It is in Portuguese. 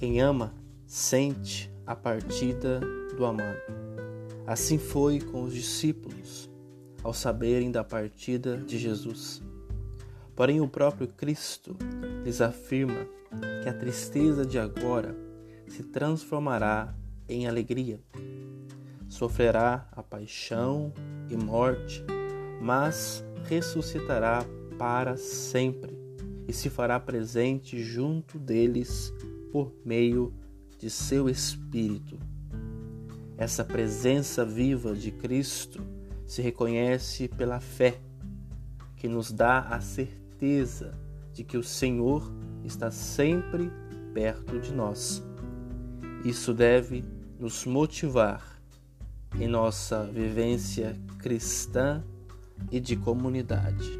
Quem ama sente a partida do amado. Assim foi com os discípulos ao saberem da partida de Jesus. Porém, o próprio Cristo lhes afirma que a tristeza de agora se transformará em alegria. Sofrerá a paixão e morte, mas ressuscitará para sempre e se fará presente junto deles por meio de seu Espírito. Essa presença viva de Cristo se reconhece pela fé, que nos dá a certeza de que o Senhor está sempre perto de nós. Isso deve nos motivar em nossa vivência cristã e de comunidade.